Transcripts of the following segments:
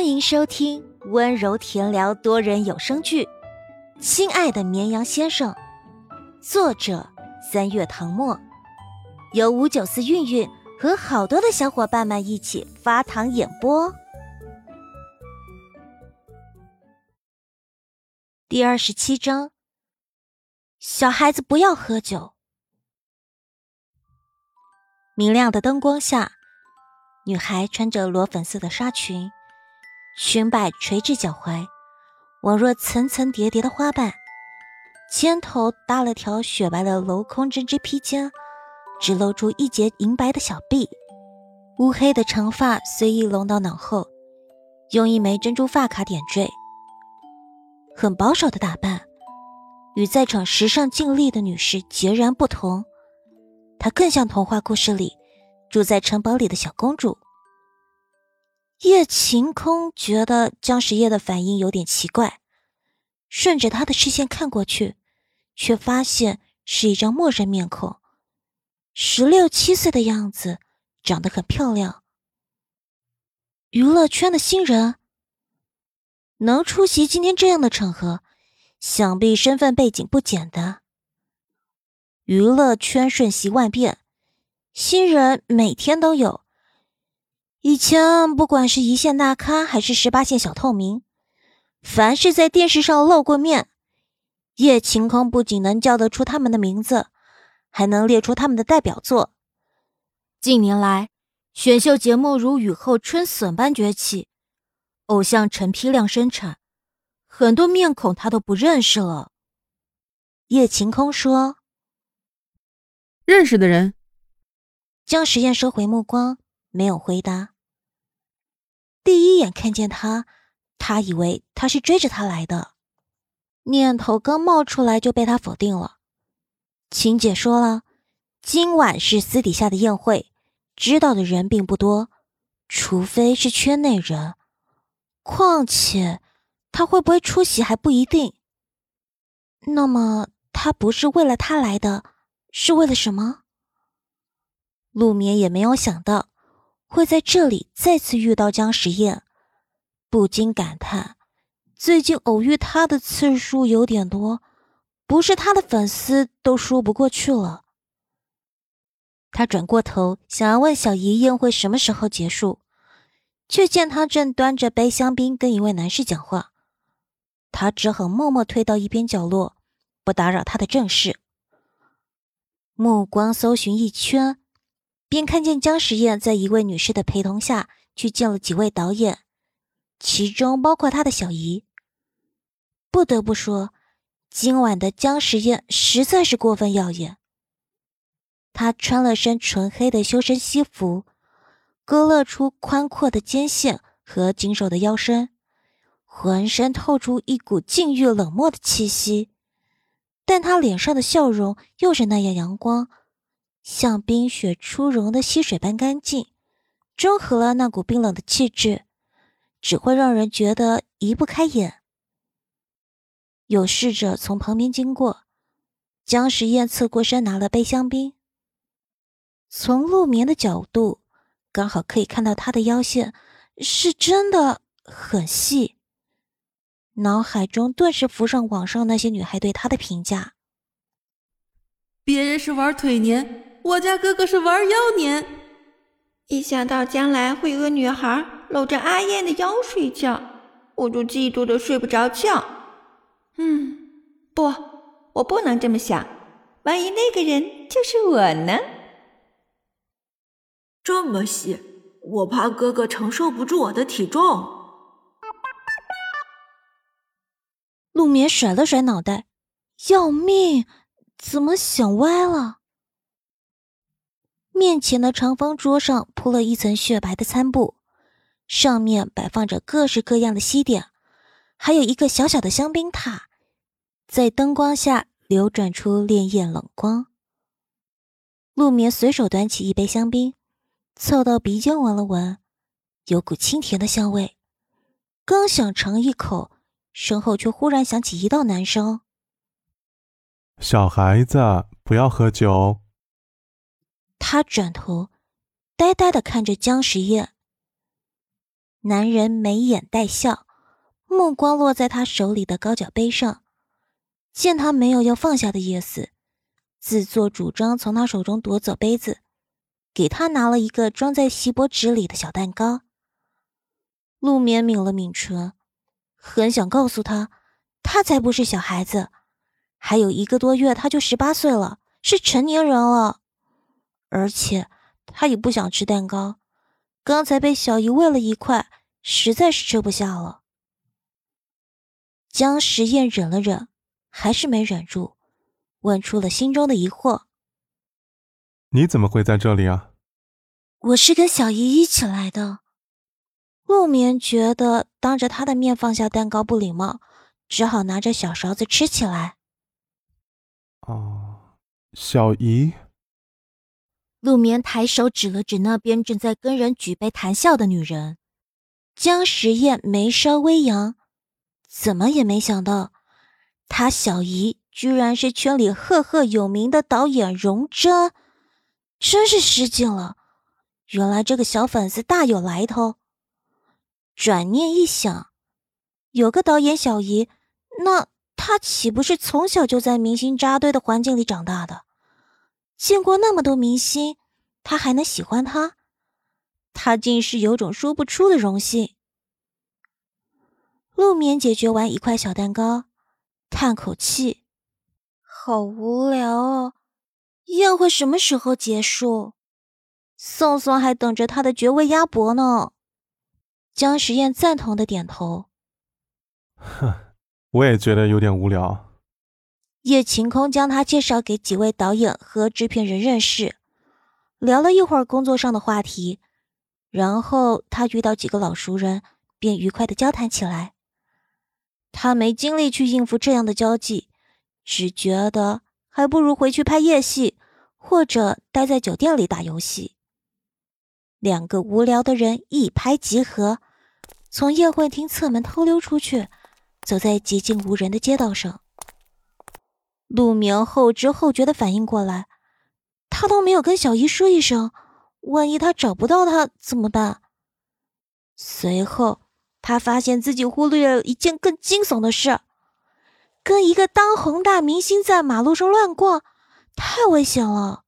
欢迎收听温柔甜聊多人有声剧《亲爱的绵羊先生》，作者三月唐末，由五九四韵韵和好多的小伙伴们一起发糖演播。第二十七章，小孩子不要喝酒。明亮的灯光下，女孩穿着裸粉色的纱裙。裙摆垂至脚踝，宛若层层叠叠的花瓣。肩头搭了条雪白的镂空针织披肩，只露出一截银白的小臂。乌黑的长发随意拢到脑后，用一枚珍珠发卡点缀。很保守的打扮，与在场时尚尽力的女士截然不同。她更像童话故事里住在城堡里的小公主。叶晴空觉得江时夜的反应有点奇怪，顺着他的视线看过去，却发现是一张陌生面孔，十六七岁的样子，长得很漂亮。娱乐圈的新人，能出席今天这样的场合，想必身份背景不简单。娱乐圈瞬息万变，新人每天都有。以前，不管是一线大咖还是十八线小透明，凡是在电视上露过面，叶晴空不仅能叫得出他们的名字，还能列出他们的代表作。近年来，选秀节目如雨后春笋般崛起，偶像成批量生产，很多面孔他都不认识了。叶晴空说：“认识的人。”将实验收回目光。没有回答。第一眼看见他，他以为他是追着他来的，念头刚冒出来就被他否定了。晴姐说了，今晚是私底下的宴会，知道的人并不多，除非是圈内人。况且他会不会出席还不一定。那么他不是为了他来的，是为了什么？陆眠也没有想到。会在这里再次遇到江时宴，不禁感叹，最近偶遇他的次数有点多，不是他的粉丝都说不过去了。他转过头想要问小姨宴会什么时候结束，却见他正端着杯香槟跟一位男士讲话，他只好默默退到一边角落，不打扰他的正事。目光搜寻一圈。便看见姜时宴在一位女士的陪同下去见了几位导演，其中包括他的小姨。不得不说，今晚的姜时宴实在是过分耀眼。他穿了身纯黑的修身西服，勾勒出宽阔的肩线和紧手的腰身，浑身透出一股禁欲冷漠的气息，但他脸上的笑容又是那样阳光。像冰雪初融的溪水般干净，中和了那股冰冷的气质，只会让人觉得移不开眼。有侍者从旁边经过，江时宴侧过身拿了杯香槟。从陆眠的角度，刚好可以看到他的腰线是真的很细。脑海中顿时浮上网上那些女孩对他的评价：别人是玩腿年。我家哥哥是玩妖年，一想到将来会有个女孩搂着阿燕的腰睡觉，我就嫉妒的睡不着觉。嗯，不，我不能这么想，万一那个人就是我呢？这么细，我怕哥哥承受不住我的体重。陆眠甩了甩脑袋，要命，怎么想歪了？面前的长方桌上铺了一层雪白的餐布，上面摆放着各式各样的西点，还有一个小小的香槟塔，在灯光下流转出潋滟冷光。陆眠随手端起一杯香槟，凑到鼻尖闻了闻，有股清甜的香味。刚想尝一口，身后却忽然响起一道男声：“小孩子，不要喝酒。”他转头，呆呆的看着江时夜。男人眉眼带笑，目光落在他手里的高脚杯上，见他没有要放下的意思，自作主张从他手中夺走杯子，给他拿了一个装在锡箔纸里的小蛋糕。陆眠抿了抿唇，很想告诉他，他才不是小孩子，还有一个多月他就十八岁了，是成年人了。而且他也不想吃蛋糕，刚才被小姨喂了一块，实在是吃不下了。江时宴忍了忍，还是没忍住，问出了心中的疑惑：“你怎么会在这里啊？”“我是跟小姨一起来的。”陆眠觉得当着他的面放下蛋糕不礼貌，只好拿着小勺子吃起来。哦，小姨。陆眠抬手指了指那边正在跟人举杯谈笑的女人，江时宴眉梢微扬，怎么也没想到，他小姨居然是圈里赫赫有名的导演荣臻，真是失敬了。原来这个小粉丝大有来头。转念一想，有个导演小姨，那他岂不是从小就在明星扎堆的环境里长大的？见过那么多明星，他还能喜欢他？他竟是有种说不出的荣幸。陆眠解决完一块小蛋糕，叹口气：“好无聊哦，宴会什么时候结束？宋宋还等着他的绝味鸭脖呢。”江时宴赞同的点头。哼，我也觉得有点无聊。叶晴空将他介绍给几位导演和制片人认识，聊了一会儿工作上的话题，然后他遇到几个老熟人，便愉快的交谈起来。他没精力去应付这样的交际，只觉得还不如回去拍夜戏，或者待在酒店里打游戏。两个无聊的人一拍即合。从宴会厅侧门偷溜出去，走在寂静无人的街道上。陆明后知后觉的反应过来，他都没有跟小姨说一声，万一他找不到他怎么办？随后，他发现自己忽略了一件更惊悚的事：跟一个当红大明星在马路上乱逛，太危险了。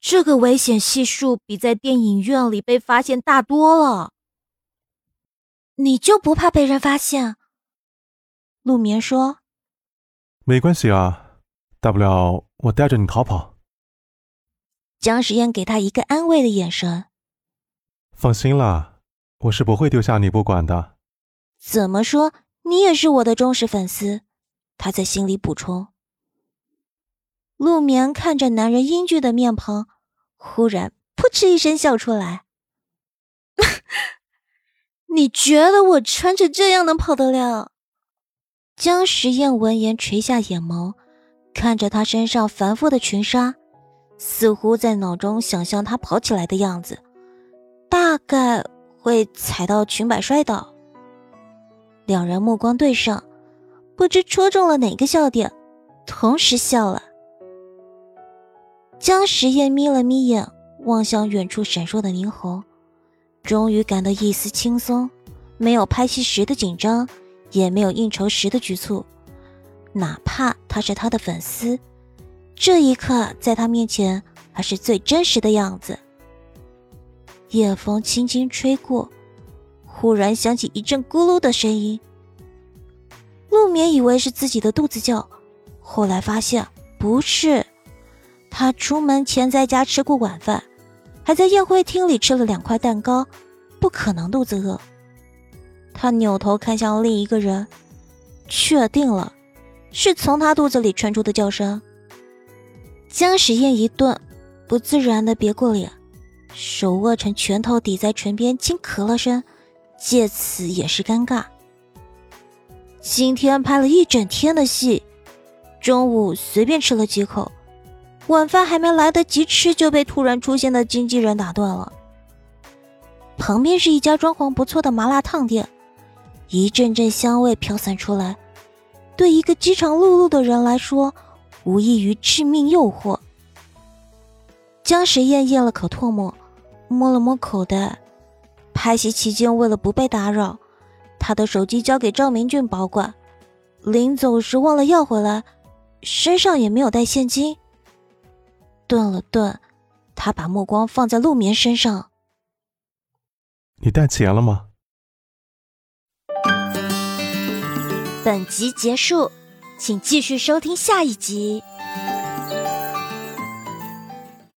这个危险系数比在电影院里被发现大多了。你就不怕被人发现？陆眠说：“没关系啊，大不了我带着你逃跑。”江时宴给他一个安慰的眼神。放心啦，我是不会丢下你不管的。怎么说，你也是我的忠实粉丝。他在心里补充。陆眠看着男人英俊的面庞，忽然噗嗤一声笑出来。你觉得我穿成这样能跑得了？江时宴闻言垂下眼眸，看着他身上繁复的裙纱，似乎在脑中想象他跑起来的样子，大概会踩到裙摆摔倒。两人目光对上，不知戳中了哪个笑点，同时笑了。江时宴眯了眯眼，望向远处闪烁的霓虹。终于感到一丝轻松，没有拍戏时的紧张，也没有应酬时的局促。哪怕他是他的粉丝，这一刻在他面前还是最真实的样子。夜风轻轻吹过，忽然响起一阵咕噜的声音。陆眠以为是自己的肚子叫，后来发现不是，他出门前在家吃过晚饭。还在宴会厅里吃了两块蛋糕，不可能肚子饿。他扭头看向另一个人，确定了，是从他肚子里传出的叫声。江时宴一顿，不自然的别过脸，手握成拳头抵在唇边，轻咳了声，借此掩饰尴尬。今天拍了一整天的戏，中午随便吃了几口。晚饭还没来得及吃，就被突然出现的经纪人打断了。旁边是一家装潢不错的麻辣烫店，一阵阵香味飘散出来，对一个饥肠辘辘的人来说，无异于致命诱惑。江时宴咽了口唾沫，摸了摸口袋，拍戏期间，为了不被打扰，他的手机交给赵明俊保管，临走时忘了要回来，身上也没有带现金。顿了顿，他把目光放在陆眠身上。你带钱了吗？本集结束，请继续收听下一集。